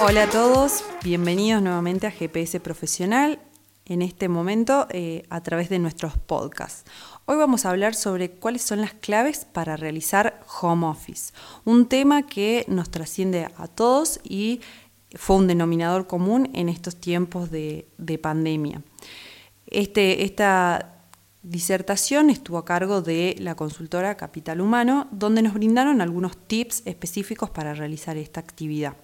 Hola a todos, bienvenidos nuevamente a GPS Profesional, en este momento eh, a través de nuestros podcasts. Hoy vamos a hablar sobre cuáles son las claves para realizar home office, un tema que nos trasciende a todos y fue un denominador común en estos tiempos de, pandemia. Este, esta disertación estuvo a cargo de la consultora Capital Humano, donde nos brindaron algunos tips específicos para realizar esta actividad.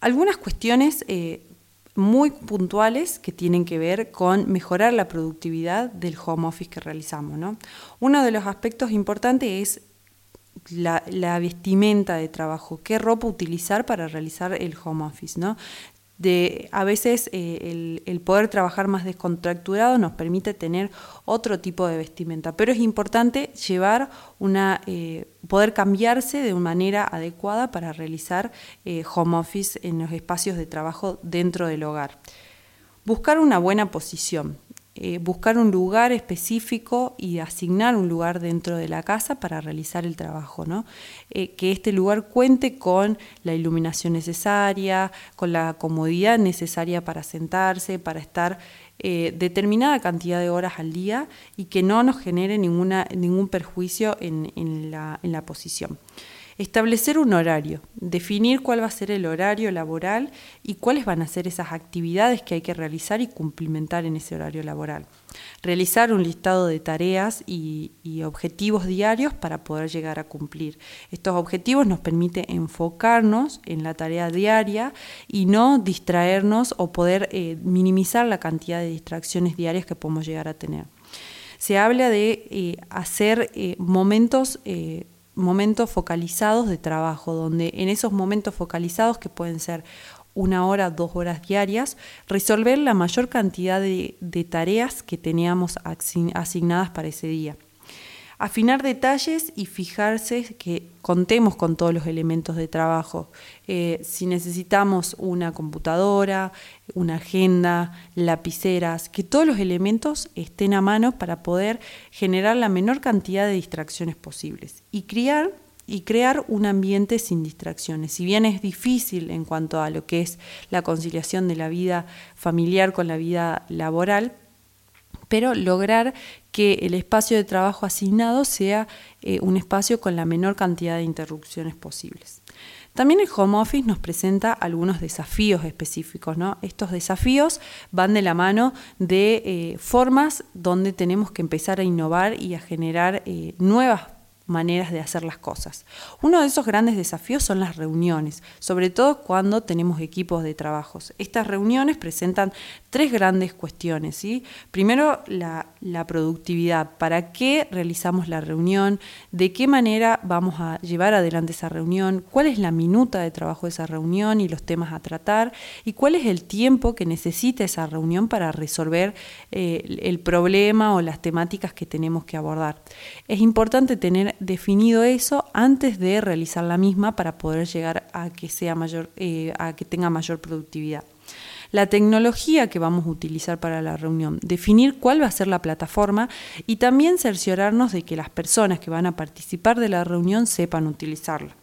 Algunas cuestiones eh, muy puntuales que tienen que ver con mejorar la productividad del home office que realizamos. ¿no? Uno de los aspectos importantes es la, vestimenta de trabajo, qué ropa utilizar para realizar el home office. ¿no? De, a veces eh, el, poder trabajar más descontracturado nos permite tener otro tipo de vestimenta, pero es importante llevar una, eh, poder cambiarse de una manera adecuada para realizar eh, home office en los espacios de trabajo dentro del hogar. Buscar una buena posición. Eh, buscar un lugar específico y asignar un lugar dentro de la casa para realizar el trabajo, ¿no? Eh, que este lugar cuente con la iluminación necesaria, con la comodidad necesaria para sentarse, para estar eh, determinada cantidad de horas al día y que no nos genere ningún perjuicio en la posición. Establecer un horario, definir cuál va a ser el horario laboral y cuáles van a ser esas actividades que hay que realizar y cumplimentar en ese horario laboral. Realizar un listado de tareas y, objetivos diarios para poder llegar a cumplir. Estos objetivos nos permiten enfocarnos en la tarea diaria y no distraernos o poder eh, minimizar la cantidad de distracciones diarias que podemos llegar a tener. Se habla de eh, hacer eh, momentos momentos focalizados de trabajo, donde en esos momentos focalizados, que pueden ser una hora, dos horas diarias, resolver la mayor cantidad de, tareas que teníamos asignadas para ese día afinar detalles y fijarse que contemos con todos los elementos de trabajo. Eh, si necesitamos una computadora, una agenda, lapiceras, que todos los elementos estén a mano para poder generar la menor cantidad de distracciones posibles y crear y crear un ambiente sin distracciones. Si bien es difícil en cuanto a lo que es la conciliación de la vida familiar con la vida laboral, pero lograr que el espacio de trabajo asignado sea eh, un espacio con la menor cantidad de interrupciones posibles. También el home office nos presenta algunos desafíos específicos. ¿no? Estos desafíos van de la mano de eh, formas donde tenemos que empezar a innovar y a generar eh, nuevas maneras de hacer las cosas. Uno de esos grandes desafíos son las reuniones, sobre todo cuando tenemos equipos de trabajos. Estas reuniones presentan tres grandes cuestiones. Primero, la, productividad. ¿Para qué realizamos la reunión? ¿De qué manera vamos a llevar adelante esa reunión? ¿Cuál es la minuta de trabajo de esa reunión y los temas a tratar? ¿Y cuál es el tiempo que necesita esa reunión para resolver eh, el problema o las temáticas que tenemos que abordar? Es importante tener definido eso antes de realizar la misma para poder llegar a que sea mayor, eh, a que tenga mayor productividad. La tecnología que vamos a utilizar para la reunión, definir cuál va a ser la plataforma y también cerciorarnos de que las personas que van a participar de la reunión sepan utilizarla.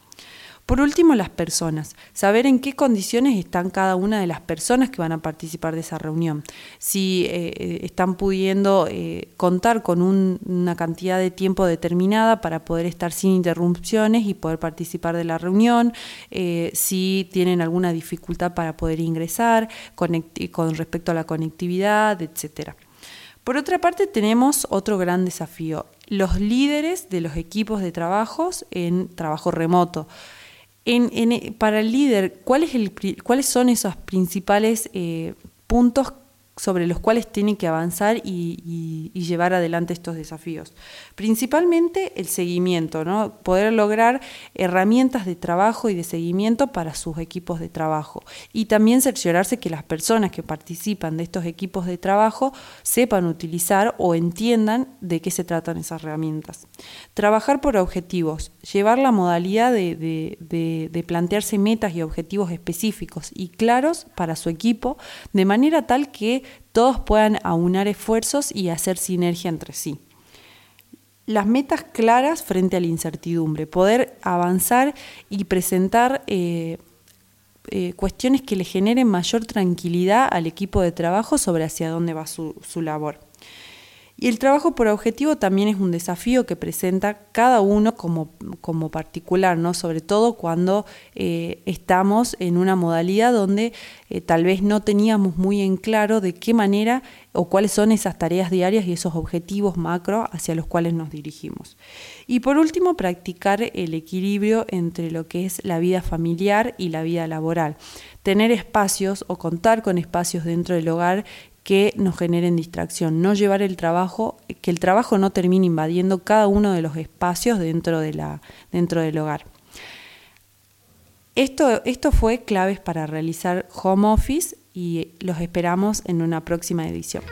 Por último, las personas. Saber en qué condiciones están cada una de las personas que van a participar de esa reunión. Si eh, eh, están pudiendo eh, contar con una cantidad de tiempo determinada para poder estar sin interrupciones y poder participar de la reunión. si tienen alguna dificultad para poder ingresar con respecto a la conectividad, etc. Por otra parte, tenemos otro gran desafío, los líderes de los equipos de trabajos en trabajo remoto. En, para el líder, ¿cuál es el, ¿cuáles son esos principales eh, puntos sobre los cuales tiene que avanzar y, llevar adelante estos desafíos. Principalmente el seguimiento, ¿no? poder lograr herramientas de trabajo y de seguimiento para sus equipos de trabajo. Y también cerciorarse que las personas que participan de estos equipos de trabajo sepan utilizar o entiendan de qué se tratan esas herramientas. Trabajar por objetivos, llevar la modalidad de plantearse metas y objetivos específicos y claros para su equipo, de manera tal que todos puedan aunar esfuerzos y hacer sinergia entre sí. las metas claras frente a la incertidumbre, poder avanzar y presentar eh, eh, cuestiones que le generen mayor tranquilidad al equipo de trabajo sobre hacia dónde va su, su labor. Y el trabajo por objetivo también es un desafío que presenta cada uno como, como particular, ¿no? sobre todo cuando eh, estamos en una modalidad donde eh, tal vez no teníamos muy en claro de qué manera o cuáles son esas tareas diarias y esos objetivos macro hacia los cuales nos dirigimos. Y por último, practicar el equilibrio entre lo que es la vida familiar y la vida laboral. Tener espacios o contar con espacios dentro del hogar que nos generen distracción, no llevar el trabajo, que el trabajo no termine invadiendo cada uno de los espacios dentro, de la, dentro del hogar. Esto, esto fue claves para realizar home office y los esperamos en una próxima edición.